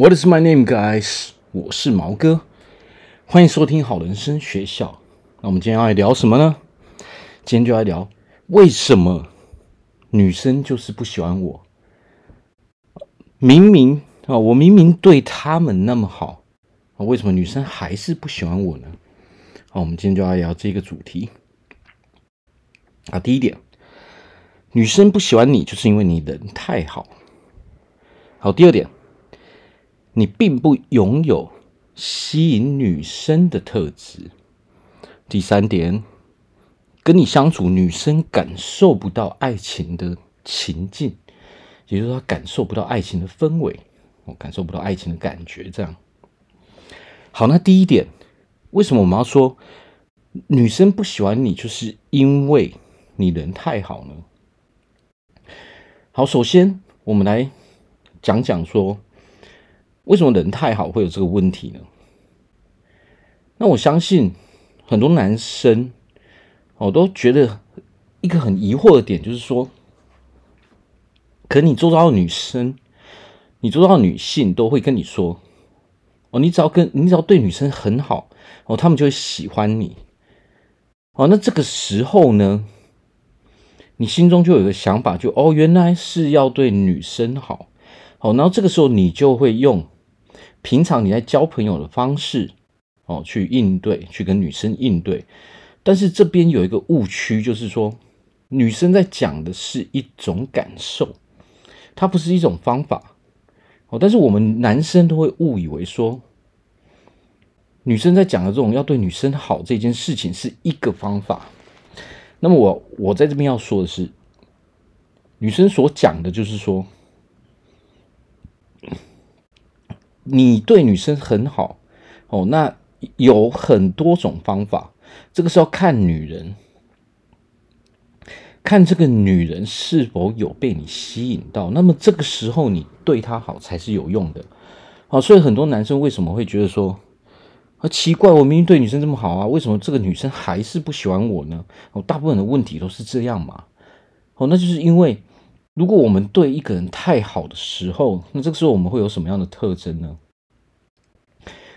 What is my name, guys？我是毛哥，欢迎收听好人生学校。那我们今天要来聊什么呢？今天就来聊为什么女生就是不喜欢我。明明啊，我明明对他们那么好，为什么女生还是不喜欢我呢？好，我们今天就来聊这个主题。啊，第一点，女生不喜欢你，就是因为你人太好。好，第二点。你并不拥有吸引女生的特质。第三点，跟你相处，女生感受不到爱情的情境，也就是说，她感受不到爱情的氛围，我感受不到爱情的感觉。这样，好，那第一点，为什么我们要说女生不喜欢你，就是因为你人太好呢？好，首先我们来讲讲说。为什么人太好会有这个问题呢？那我相信很多男生，我都觉得一个很疑惑的点，就是说，可你周遭的女生，你周遭的女性都会跟你说，哦，你只要跟你只要对女生很好，哦，他们就会喜欢你。哦，那这个时候呢，你心中就有个想法，就哦，原来是要对女生好。好，然后这个时候你就会用平常你在交朋友的方式哦去应对，去跟女生应对。但是这边有一个误区，就是说女生在讲的是一种感受，它不是一种方法。哦，但是我们男生都会误以为说女生在讲的这种要对女生好这件事情是一个方法。那么我我在这边要说的是，女生所讲的就是说。你对女生很好哦，那有很多种方法，这个是要看女人，看这个女人是否有被你吸引到，那么这个时候你对她好才是有用的。好，所以很多男生为什么会觉得说，啊奇怪，我明明对女生这么好啊，为什么这个女生还是不喜欢我呢？哦，大部分的问题都是这样嘛。哦，那就是因为。如果我们对一个人太好的时候，那这个时候我们会有什么样的特征呢？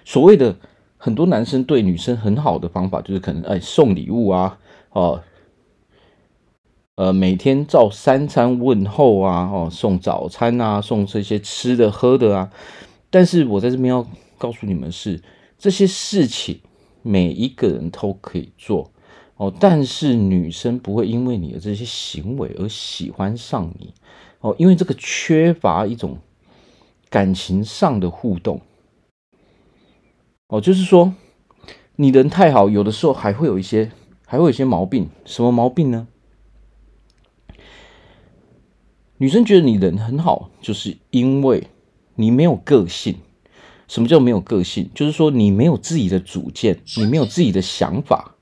所谓的很多男生对女生很好的方法，就是可能哎送礼物啊，哦，呃每天照三餐问候啊，哦送早餐啊，送这些吃的喝的啊。但是我在这边要告诉你们是这些事情，每一个人都可以做。哦，但是女生不会因为你的这些行为而喜欢上你哦，因为这个缺乏一种感情上的互动哦，就是说你人太好，有的时候还会有一些，还会有一些毛病。什么毛病呢？女生觉得你人很好，就是因为你没有个性。什么叫没有个性？就是说你没有自己的主见，你没有自己的想法。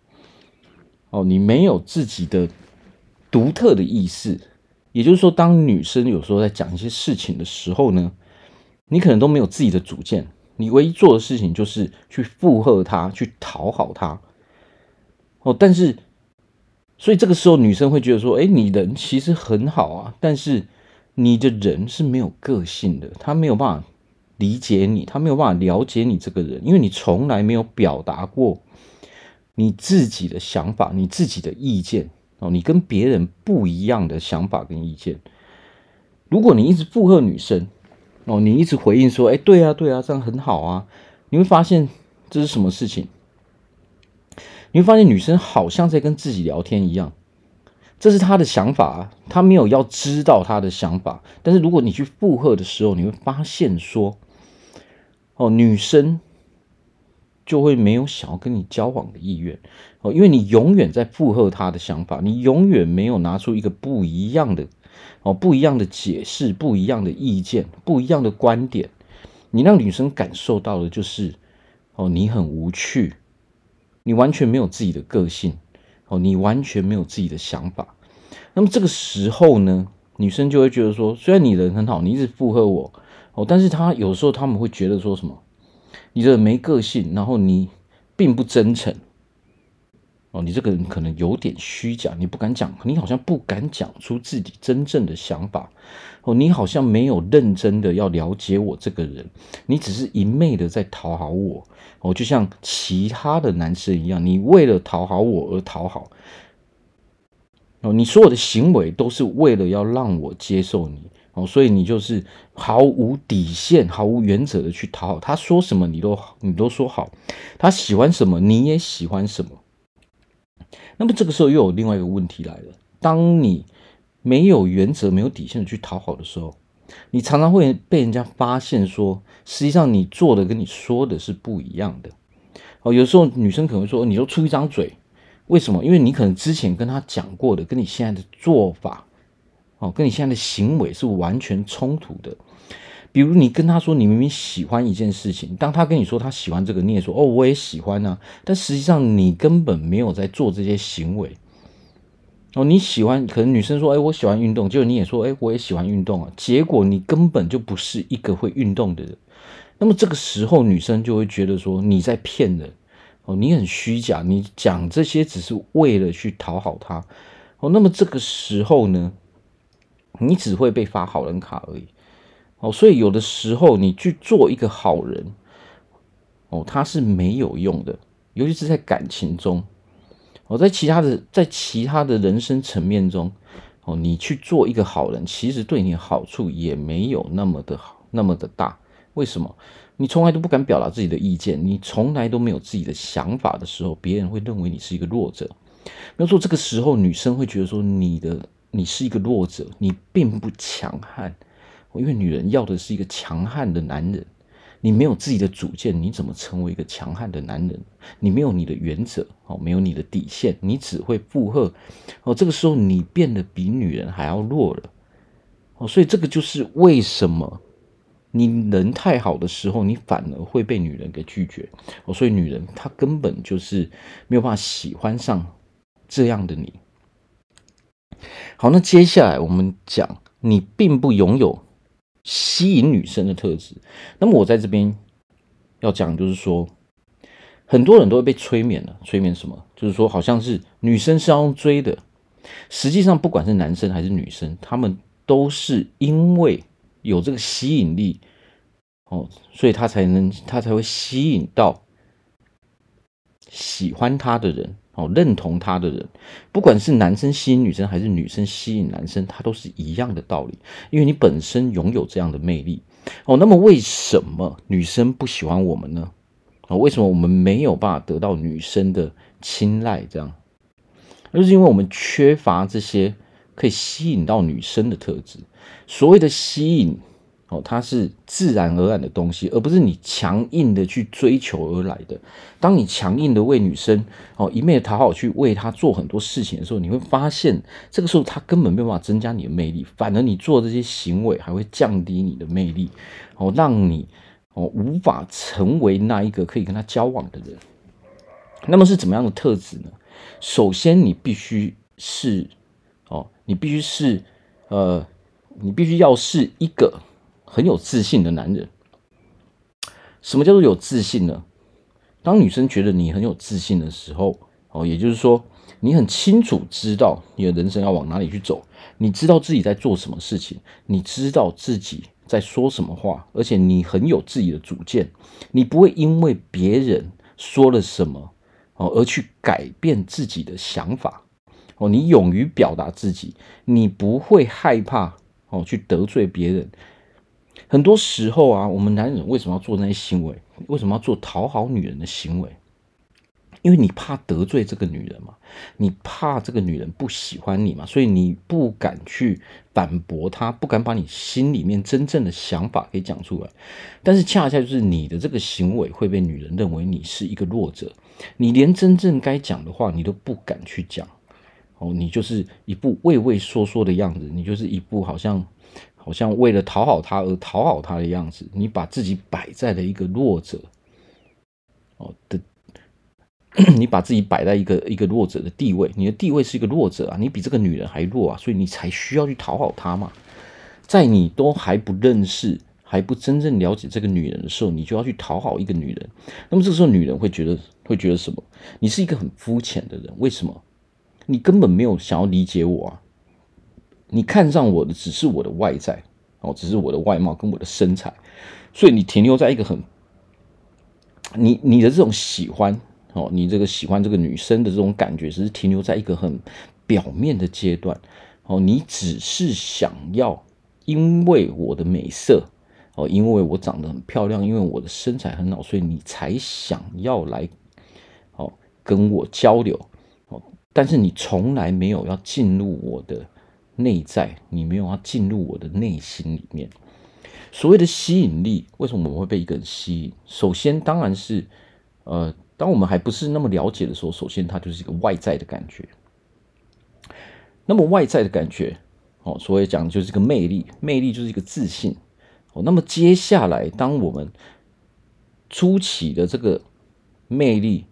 哦，你没有自己的独特的意思，也就是说，当女生有时候在讲一些事情的时候呢，你可能都没有自己的主见，你唯一做的事情就是去附和她，去讨好她。哦，但是，所以这个时候女生会觉得说，哎，你人其实很好啊，但是你的人是没有个性的，她没有办法理解你，她没有办法了解你这个人，因为你从来没有表达过。你自己的想法，你自己的意见哦，你跟别人不一样的想法跟意见。如果你一直附和女生哦，你一直回应说：“哎，对啊，对啊，这样很好啊。”你会发现这是什么事情？你会发现女生好像在跟自己聊天一样，这是她的想法，她没有要知道她的想法。但是如果你去附和的时候，你会发现说：“哦，女生。”就会没有想要跟你交往的意愿哦，因为你永远在附和他的想法，你永远没有拿出一个不一样的哦，不一样的解释，不一样的意见，不一样的观点，你让女生感受到的就是哦，你很无趣，你完全没有自己的个性哦，你完全没有自己的想法。那么这个时候呢，女生就会觉得说，虽然你人很好，你一直附和我哦，但是她有时候他们会觉得说什么？你这没个性，然后你并不真诚，哦，你这个人可能有点虚假，你不敢讲，你好像不敢讲出自己真正的想法。哦，你好像没有认真的要了解我这个人，你只是一昧的在讨好我。哦，就像其他的男生一样，你为了讨好我而讨好。哦，你所有的行为都是为了要让我接受你。哦，所以你就是毫无底线、毫无原则的去讨好他，说什么你都你都说好，他喜欢什么你也喜欢什么。那么这个时候又有另外一个问题来了：当你没有原则、没有底线的去讨好的时候，你常常会被人家发现说，实际上你做的跟你说的是不一样的。哦，有时候女生可能会说，你都出一张嘴，为什么？因为你可能之前跟他讲过的，跟你现在的做法。哦，跟你现在的行为是完全冲突的。比如你跟他说你明明喜欢一件事情，当他跟你说他喜欢这个，你也说哦，我也喜欢啊。但实际上你根本没有在做这些行为。哦，你喜欢，可能女生说，哎，我喜欢运动，结果你也说，哎，我也喜欢运动啊。结果你根本就不是一个会运动的人。那么这个时候，女生就会觉得说你在骗人。哦，你很虚假，你讲这些只是为了去讨好他。哦，那么这个时候呢？你只会被发好人卡而已，哦，所以有的时候你去做一个好人，哦，他是没有用的，尤其是在感情中，哦，在其他的在其他的人生层面中，哦，你去做一个好人，其实对你好处也没有那么的好，那么的大。为什么？你从来都不敢表达自己的意见，你从来都没有自己的想法的时候，别人会认为你是一个弱者。没有错，这个时候女生会觉得说你的。你是一个弱者，你并不强悍，因为女人要的是一个强悍的男人。你没有自己的主见，你怎么成为一个强悍的男人？你没有你的原则，哦，没有你的底线，你只会附和，哦，这个时候你变得比女人还要弱了，哦，所以这个就是为什么你人太好的时候，你反而会被女人给拒绝，哦，所以女人她根本就是没有办法喜欢上这样的你。好，那接下来我们讲，你并不拥有吸引女生的特质。那么我在这边要讲，就是说，很多人都会被催眠了。催眠什么？就是说，好像是女生是要追的。实际上，不管是男生还是女生，他们都是因为有这个吸引力，哦，所以他才能，他才会吸引到喜欢他的人。认同他的人，不管是男生吸引女生，还是女生吸引男生，他都是一样的道理。因为你本身拥有这样的魅力。哦，那么为什么女生不喜欢我们呢？哦，为什么我们没有办法得到女生的青睐？这样，就是因为我们缺乏这些可以吸引到女生的特质。所谓的吸引。哦，它是自然而然的东西，而不是你强硬的去追求而来的。当你强硬的为女生哦一面讨好去为她做很多事情的时候，你会发现这个时候她根本没有办法增加你的魅力，反而你做这些行为还会降低你的魅力，哦，让你哦无法成为那一个可以跟她交往的人。那么是怎么样的特质呢？首先，你必须是哦，你必须是呃，你必须要是一个。很有自信的男人，什么叫做有自信呢？当女生觉得你很有自信的时候，哦，也就是说，你很清楚知道你的人生要往哪里去走，你知道自己在做什么事情，你知道自己在说什么话，而且你很有自己的主见，你不会因为别人说了什么哦而去改变自己的想法哦，你勇于表达自己，你不会害怕哦去得罪别人。很多时候啊，我们男人为什么要做那些行为？为什么要做讨好女人的行为？因为你怕得罪这个女人嘛，你怕这个女人不喜欢你嘛，所以你不敢去反驳她，不敢把你心里面真正的想法给讲出来。但是恰恰就是你的这个行为会被女人认为你是一个弱者，你连真正该讲的话你都不敢去讲，哦，你就是一副畏畏缩缩的样子，你就是一副好像。好像为了讨好他而讨好他的样子，你把自己摆在了一个弱者哦的，你把自己摆在一个一个弱者的地位，你的地位是一个弱者啊，你比这个女人还弱啊，所以你才需要去讨好她嘛。在你都还不认识还不真正了解这个女人的时候，你就要去讨好一个女人，那么这时候女人会觉得会觉得什么？你是一个很肤浅的人，为什么？你根本没有想要理解我啊！你看上我的只是我的外在哦，只是我的外貌跟我的身材，所以你停留在一个很你你的这种喜欢哦，你这个喜欢这个女生的这种感觉，只是停留在一个很表面的阶段哦，你只是想要因为我的美色哦，因为我长得很漂亮，因为我的身材很好，所以你才想要来哦跟我交流哦，但是你从来没有要进入我的内在，你没有要进入我的内心里面。所谓的吸引力，为什么我们会被一个人吸引？首先，当然是呃，当我们还不是那么了解的时候，首先它就是一个外在的感觉。那么外在的感觉，哦，所谓讲就是一个魅力，魅力就是一个自信，哦，那么接下来，当我们初期的这个魅力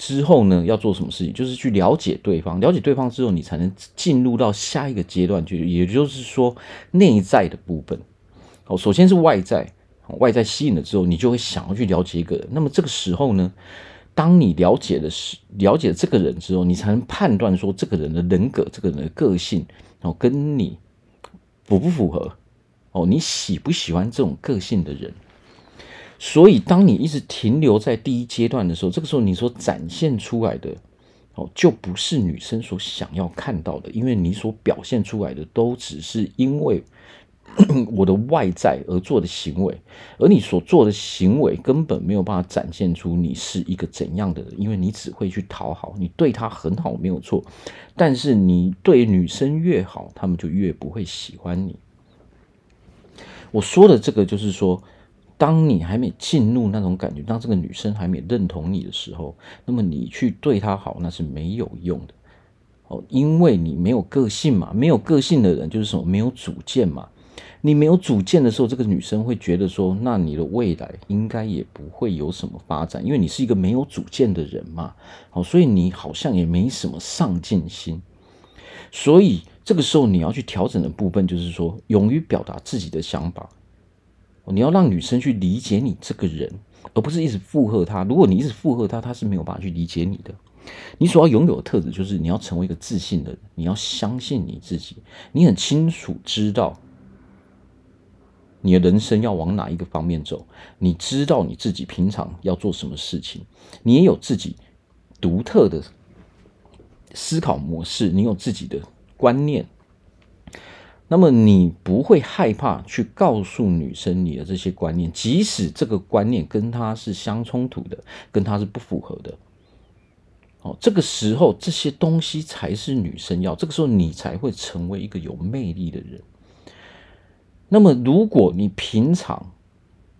之后呢，要做什么事情？就是去了解对方，了解对方之后，你才能进入到下一个阶段，去也就是说内在的部分。哦，首先是外在，外在吸引了之后，你就会想要去了解一个人。那么这个时候呢？当你了解的是了解这个人之后，你才能判断说这个人的人格、这个人的个性哦，跟你符不符合哦？你喜不喜欢这种个性的人？所以，当你一直停留在第一阶段的时候，这个时候你所展现出来的哦，就不是女生所想要看到的，因为你所表现出来的都只是因为。我的外在而做的行为，而你所做的行为根本没有办法展现出你是一个怎样的人，因为你只会去讨好，你对他很好没有错，但是你对女生越好，他们就越不会喜欢你。我说的这个就是说，当你还没进入那种感觉，当这个女生还没认同你的时候，那么你去对她好那是没有用的哦，因为你没有个性嘛，没有个性的人就是什么，没有主见嘛。你没有主见的时候，这个女生会觉得说，那你的未来应该也不会有什么发展，因为你是一个没有主见的人嘛。好，所以你好像也没什么上进心。所以这个时候你要去调整的部分，就是说，勇于表达自己的想法。你要让女生去理解你这个人，而不是一直附和她。如果你一直附和她，她是没有办法去理解你的。你所要拥有的特质，就是你要成为一个自信的人，你要相信你自己，你很清楚知道。你的人生要往哪一个方面走？你知道你自己平常要做什么事情，你也有自己独特的思考模式，你有自己的观念。那么你不会害怕去告诉女生你的这些观念，即使这个观念跟她是相冲突的，跟她是不符合的。哦，这个时候这些东西才是女生要，这个时候你才会成为一个有魅力的人。那么，如果你平常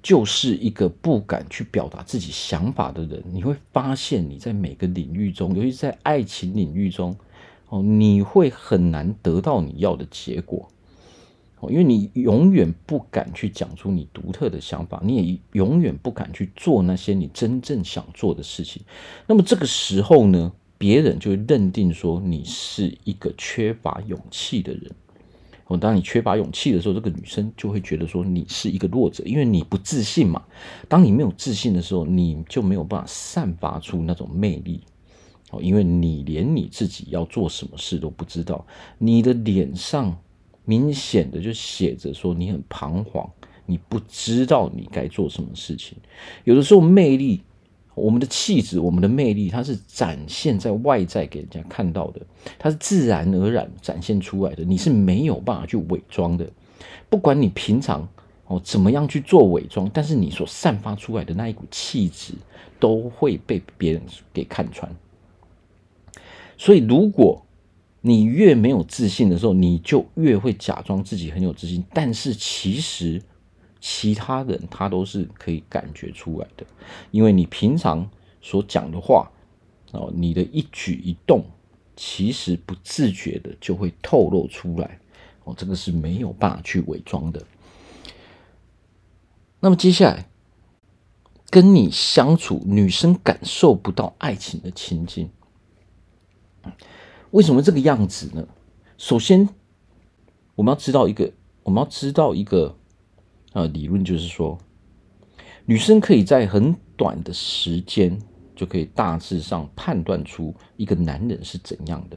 就是一个不敢去表达自己想法的人，你会发现你在每个领域中，尤其在爱情领域中，哦，你会很难得到你要的结果，因为你永远不敢去讲出你独特的想法，你也永远不敢去做那些你真正想做的事情。那么这个时候呢，别人就会认定说你是一个缺乏勇气的人。哦当你缺乏勇气的时候，这个女生就会觉得说你是一个弱者，因为你不自信嘛。当你没有自信的时候，你就没有办法散发出那种魅力。哦，因为你连你自己要做什么事都不知道，你的脸上明显的就写着说你很彷徨，你不知道你该做什么事情。有的时候魅力。我们的气质，我们的魅力，它是展现在外在给人家看到的，它是自然而然展现出来的，你是没有办法去伪装的。不管你平常哦怎么样去做伪装，但是你所散发出来的那一股气质，都会被别人给看穿。所以，如果你越没有自信的时候，你就越会假装自己很有自信，但是其实。其他人他都是可以感觉出来的，因为你平常所讲的话哦，你的一举一动，其实不自觉的就会透露出来哦，这个是没有办法去伪装的。那么接下来跟你相处，女生感受不到爱情的情境，为什么这个样子呢？首先，我们要知道一个，我们要知道一个。呃理论就是说，女生可以在很短的时间就可以大致上判断出一个男人是怎样的。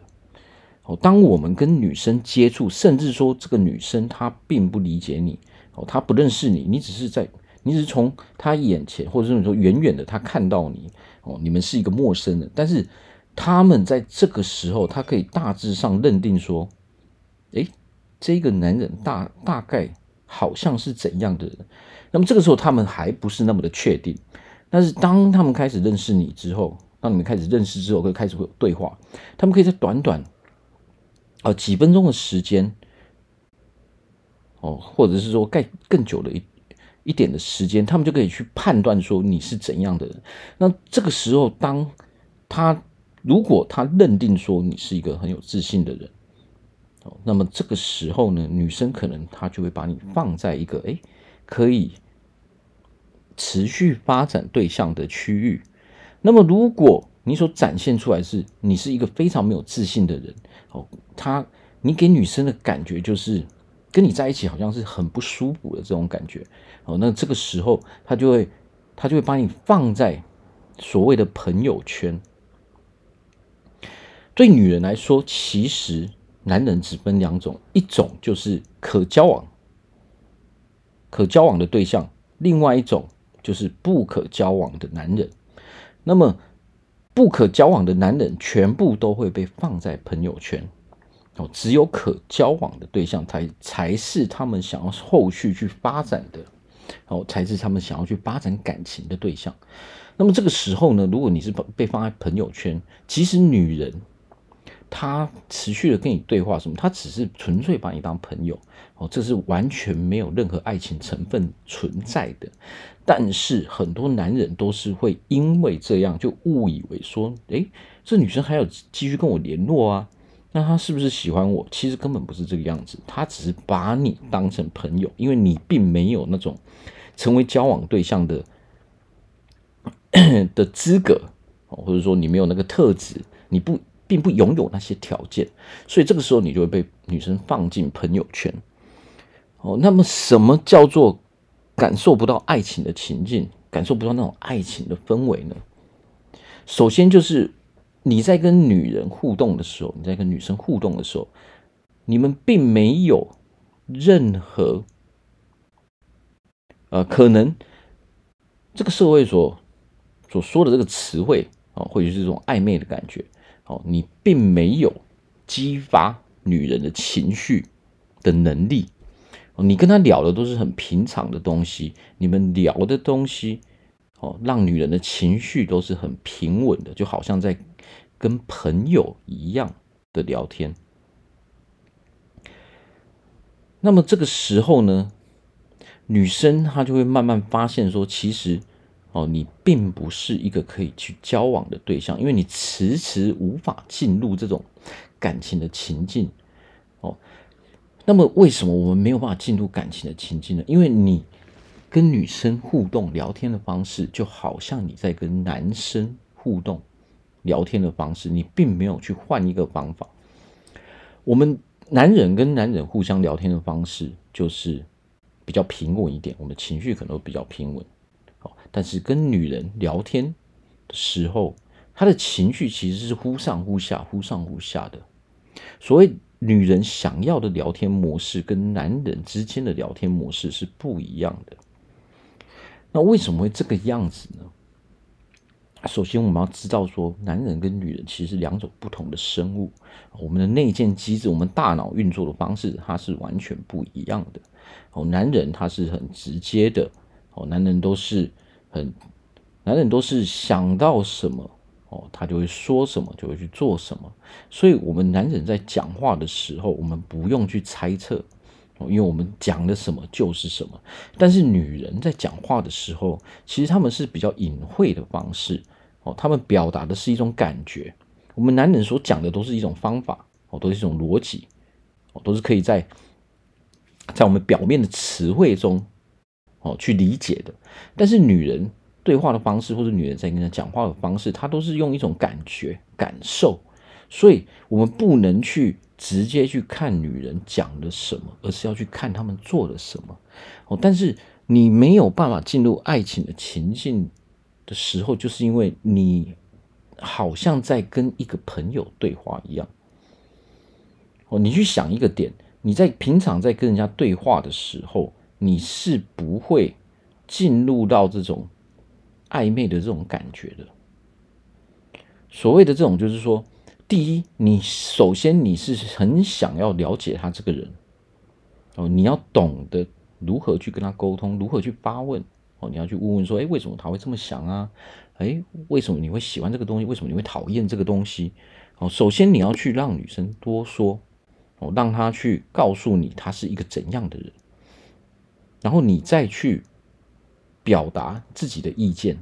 哦，当我们跟女生接触，甚至说这个女生她并不理解你，哦，她不认识你，你只是在，你只是从她眼前，或者是说远远的她看到你，哦，你们是一个陌生人，但是他们在这个时候，他可以大致上认定说，诶，这个男人大大概好像是怎样的人，那么这个时候他们还不是那么的确定，但是当他们开始认识你之后，当你们开始认识之后，会开始会有对话，他们可以在短短。呃，几分钟的时间，哦，或者是说盖更久的一一点的时间，他们就可以去判断说你是怎样的人。那这个时候，当他如果他认定说你是一个很有自信的人，哦，那么这个时候呢，女生可能她就会把你放在一个诶可以持续发展对象的区域。那么如果你所展现出来是你是一个非常没有自信的人哦，他你给女生的感觉就是跟你在一起好像是很不舒服的这种感觉哦，那这个时候他就会他就会把你放在所谓的朋友圈。对女人来说，其实男人只分两种，一种就是可交往、可交往的对象，另外一种就是不可交往的男人。那么。不可交往的男人全部都会被放在朋友圈哦，只有可交往的对象才才是他们想要后续去发展的哦，才是他们想要去发展感情的对象。那么这个时候呢，如果你是被放在朋友圈，其实女人。他持续的跟你对话什么？他只是纯粹把你当朋友哦，这是完全没有任何爱情成分存在的。但是很多男人都是会因为这样就误以为说，诶，这女生还有继续跟我联络啊？那她是不是喜欢我？其实根本不是这个样子，她只是把你当成朋友，因为你并没有那种成为交往对象的 的资格哦，或者说你没有那个特质，你不。并不拥有那些条件，所以这个时候你就会被女生放进朋友圈。哦，那么什么叫做感受不到爱情的情境，感受不到那种爱情的氛围呢？首先就是你在跟女人互动的时候，你在跟女生互动的时候，你们并没有任何呃可能这个社会所所说的这个词汇啊，或者是这种暧昧的感觉。哦，你并没有激发女人的情绪的能力。你跟她聊的都是很平常的东西，你们聊的东西，哦，让女人的情绪都是很平稳的，就好像在跟朋友一样的聊天。那么这个时候呢，女生她就会慢慢发现说，其实。哦，你并不是一个可以去交往的对象，因为你迟迟无法进入这种感情的情境。哦，那么为什么我们没有办法进入感情的情境呢？因为你跟女生互动聊天的方式，就好像你在跟男生互动聊天的方式，你并没有去换一个方法。我们男人跟男人互相聊天的方式，就是比较平稳一点，我们情绪可能都比较平稳。但是跟女人聊天的时候，她的情绪其实是忽上忽下、忽上忽下的。所谓女人想要的聊天模式，跟男人之间的聊天模式是不一样的。那为什么会这个样子呢？首先，我们要知道说，男人跟女人其实两种不同的生物，我们的内建机制、我们大脑运作的方式，它是完全不一样的。哦，男人他是很直接的，哦，男人都是。很，男人都是想到什么哦，他就会说什么，就会去做什么。所以，我们男人在讲话的时候，我们不用去猜测哦，因为我们讲的什么就是什么。但是，女人在讲话的时候，其实他们是比较隐晦的方式哦，他们表达的是一种感觉。我们男人所讲的都是一种方法哦，都是一种逻辑哦，都是可以在在我们表面的词汇中。哦，去理解的，但是女人对话的方式，或者女人在跟他讲话的方式，她都是用一种感觉、感受，所以我们不能去直接去看女人讲了什么，而是要去看他们做了什么。哦，但是你没有办法进入爱情的情境的时候，就是因为你好像在跟一个朋友对话一样。哦，你去想一个点，你在平常在跟人家对话的时候，你是不会进入到这种暧昧的这种感觉的。所谓的这种，就是说，第一，你首先你是很想要了解他这个人，哦，你要懂得如何去跟他沟通，如何去发问，哦，你要去问问说，哎，为什么他会这么想啊？哎，为什么你会喜欢这个东西？为什么你会讨厌这个东西？哦，首先你要去让女生多说，哦，让她去告诉你他是一个怎样的人，然后你再去表达自己的意见。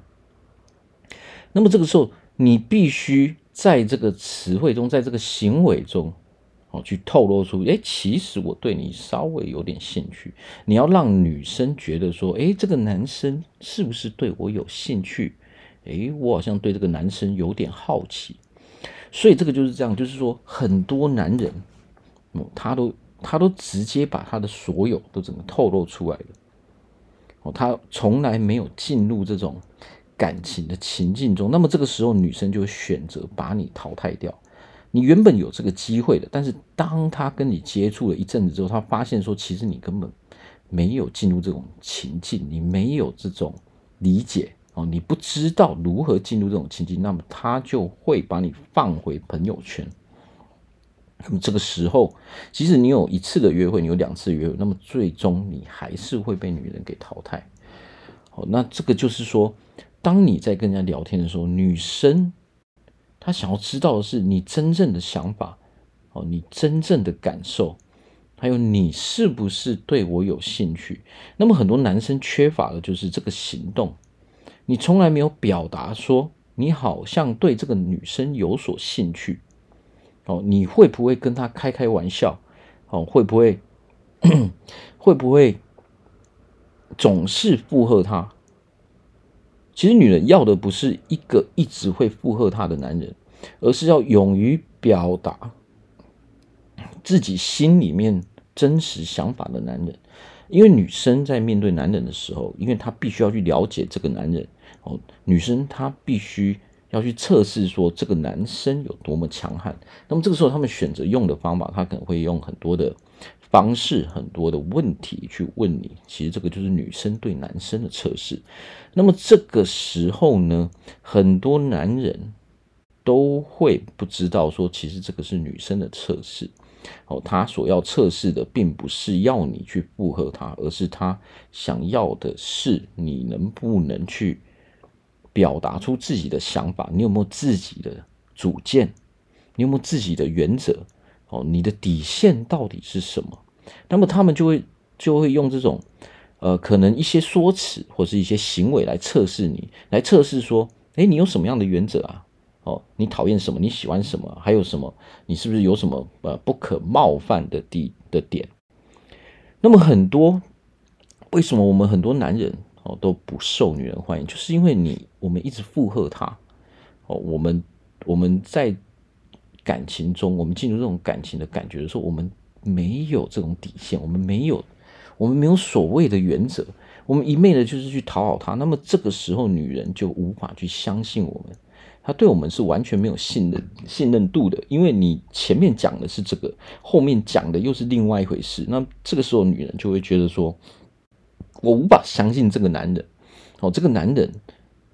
那么这个时候。你必须在这个词汇中，在这个行为中，哦，去透露出，哎，其实我对你稍微有点兴趣。你要让女生觉得说，哎，这个男生是不是对我有兴趣？哎，我好像对这个男生有点好奇。所以这个就是这样，就是说，很多男人，哦，他都他都直接把他的所有都整个透露出来了。哦，他从来没有进入这种。感情的情境中，那么这个时候女生就会选择把你淘汰掉。你原本有这个机会的，但是当他跟你接触了一阵子之后，他发现说，其实你根本没有进入这种情境，你没有这种理解哦，你不知道如何进入这种情境，那么他就会把你放回朋友圈。那么这个时候，即使你有一次的约会，你有两次约会，那么最终你还是会被女人给淘汰。好，那这个就是说。当你在跟人家聊天的时候，女生她想要知道的是你真正的想法，哦，你真正的感受，还有你是不是对我有兴趣。那么很多男生缺乏的就是这个行动，你从来没有表达说你好像对这个女生有所兴趣，哦，你会不会跟他开开玩笑？哦，会不会 会不会总是附和他？其实女人要的不是一个一直会附和她的男人，而是要勇于表达自己心里面真实想法的男人。因为女生在面对男人的时候，因为她必须要去了解这个男人哦，女生她必须要去测试说这个男生有多么强悍。那么这个时候，他们选择用的方法，他可能会用很多的方式，很多的问题去问你。其实这个就是女生对男生的测试。那么这个时候呢，很多男人都会不知道说，其实这个是女生的测试。哦，他所要测试的，并不是要你去附和他，而是他想要的是你能不能去表达出自己的想法，你有没有自己的主见，你有没有自己的原则？哦，你的底线到底是什么？那么他们就会就会用这种。呃，可能一些说辞或是一些行为来测试你，来测试说，诶，你有什么样的原则啊？哦，你讨厌什么？你喜欢什么？还有什么？你是不是有什么呃不可冒犯的地的点？那么很多，为什么我们很多男人哦都不受女人欢迎？就是因为你我们一直附和他哦，我们我们在感情中，我们进入这种感情的感觉的时候，我们没有这种底线，我们没有。我们没有所谓的原则，我们一昧的就是去讨好他。那么这个时候，女人就无法去相信我们，她对我们是完全没有信任信任度的。因为你前面讲的是这个，后面讲的又是另外一回事。那这个时候，女人就会觉得说，我无法相信这个男人。哦，这个男人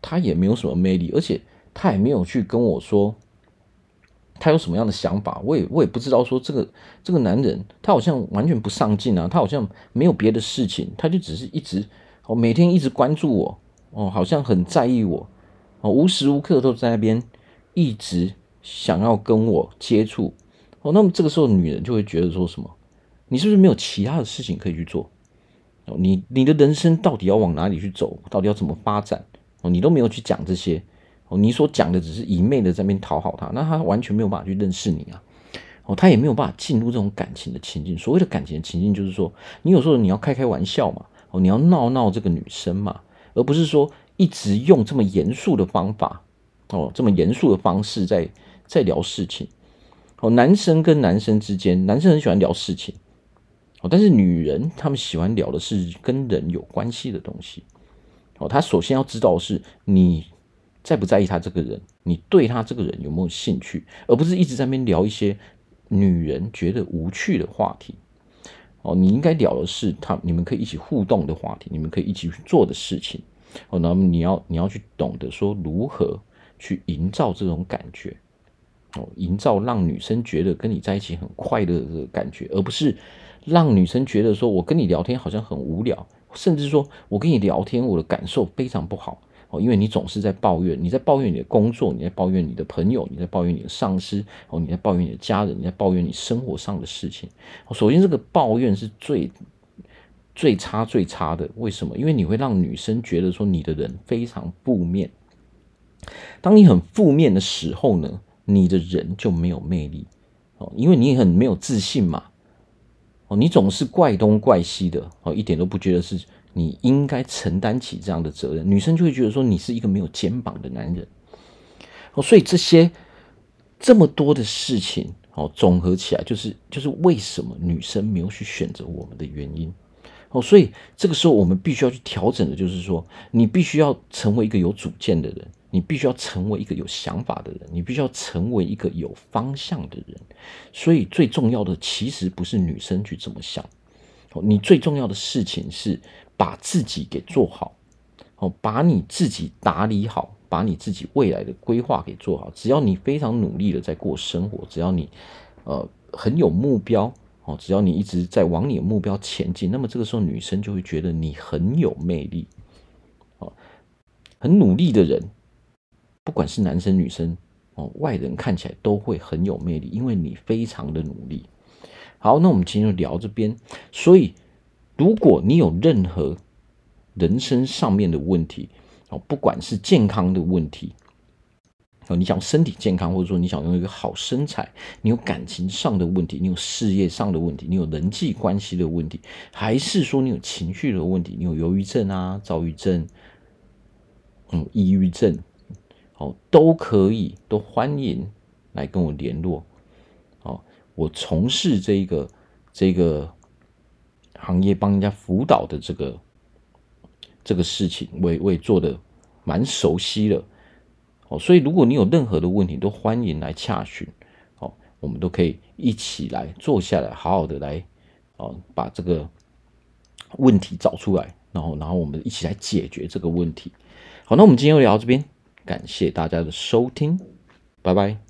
他也没有什么魅力，而且他也没有去跟我说。他有什么样的想法，我也我也不知道。说这个这个男人，他好像完全不上进啊，他好像没有别的事情，他就只是一直哦，每天一直关注我哦，好像很在意我哦，无时无刻都在那边一直想要跟我接触哦。那么这个时候，女人就会觉得说什么？你是不是没有其他的事情可以去做？你你的人生到底要往哪里去走？到底要怎么发展？哦，你都没有去讲这些。哦，你所讲的只是一昧的在那边讨好他，那他完全没有办法去认识你啊！哦，他也没有办法进入这种感情的情境。所谓的感情的情境，就是说，你有时候你要开开玩笑嘛，哦，你要闹闹这个女生嘛，而不是说一直用这么严肃的方法，哦，这么严肃的方式在在聊事情。哦，男生跟男生之间，男生很喜欢聊事情，哦，但是女人她们喜欢聊的是跟人有关系的东西。哦，他首先要知道的是你在不在意他这个人，你对他这个人有没有兴趣，而不是一直在那边聊一些女人觉得无趣的话题。哦，你应该聊的是他，你们可以一起互动的话题，你们可以一起去做的事情。哦，那么你要你要去懂得说如何去营造这种感觉。营造让女生觉得跟你在一起很快乐的感觉，而不是让女生觉得说我跟你聊天好像很无聊，甚至说我跟你聊天我的感受非常不好哦，因为你总是在抱怨，你在抱怨你的工作，你在抱怨你的朋友，你在抱怨你的上司哦，你在抱怨你的家人，你在抱怨你生活上的事情。首先，这个抱怨是最最差最差的。为什么？因为你会让女生觉得说你的人非常负面。当你很负面的时候呢，你的人就没有魅力哦，因为你很没有自信嘛哦，你总是怪东怪西的哦，一点都不觉得是你应该承担起这样的责任，女生就会觉得说你是一个没有肩膀的男人哦，所以这些这么多的事情哦，综合起来就是就是为什么女生没有去选择我们的原因哦，所以这个时候我们必须要去调整的，就是说你必须要成为一个有主见的人。你必须要成为一个有想法的人，你必须要成为一个有方向的人。所以最重要的其实不是女生去怎么想，你最重要的事情是把自己给做好，哦，把你自己打理好，把你自己未来的规划给做好。只要你非常努力的在过生活，只要你呃很有目标，哦，只要你一直在往你的目标前进，那么这个时候女生就会觉得你很有魅力，哦，很努力的人。不管是男生女生哦，外人看起来都会很有魅力，因为你非常的努力。好，那我们今天就聊这边。所以，如果你有任何人生上面的问题哦，不管是健康的问题哦，你想身体健康，或者说你想拥有一个好身材，你有感情上的问题，你有事业上的问题，你有人际关系的问题，还是说你有情绪的问题，你有忧郁症啊、躁郁症、嗯、抑郁症。哦，都可以，都欢迎来跟我联络。哦，我从事这个这个行业，帮人家辅导的这个这个事情，我也我也做的蛮熟悉了。哦，所以如果你有任何的问题，都欢迎来洽询。哦，我们都可以一起来坐下来，好好的来，哦，把这个问题找出来，然后然后我们一起来解决这个问题。好，那我们今天就聊到这边。感谢大家的收听，拜拜。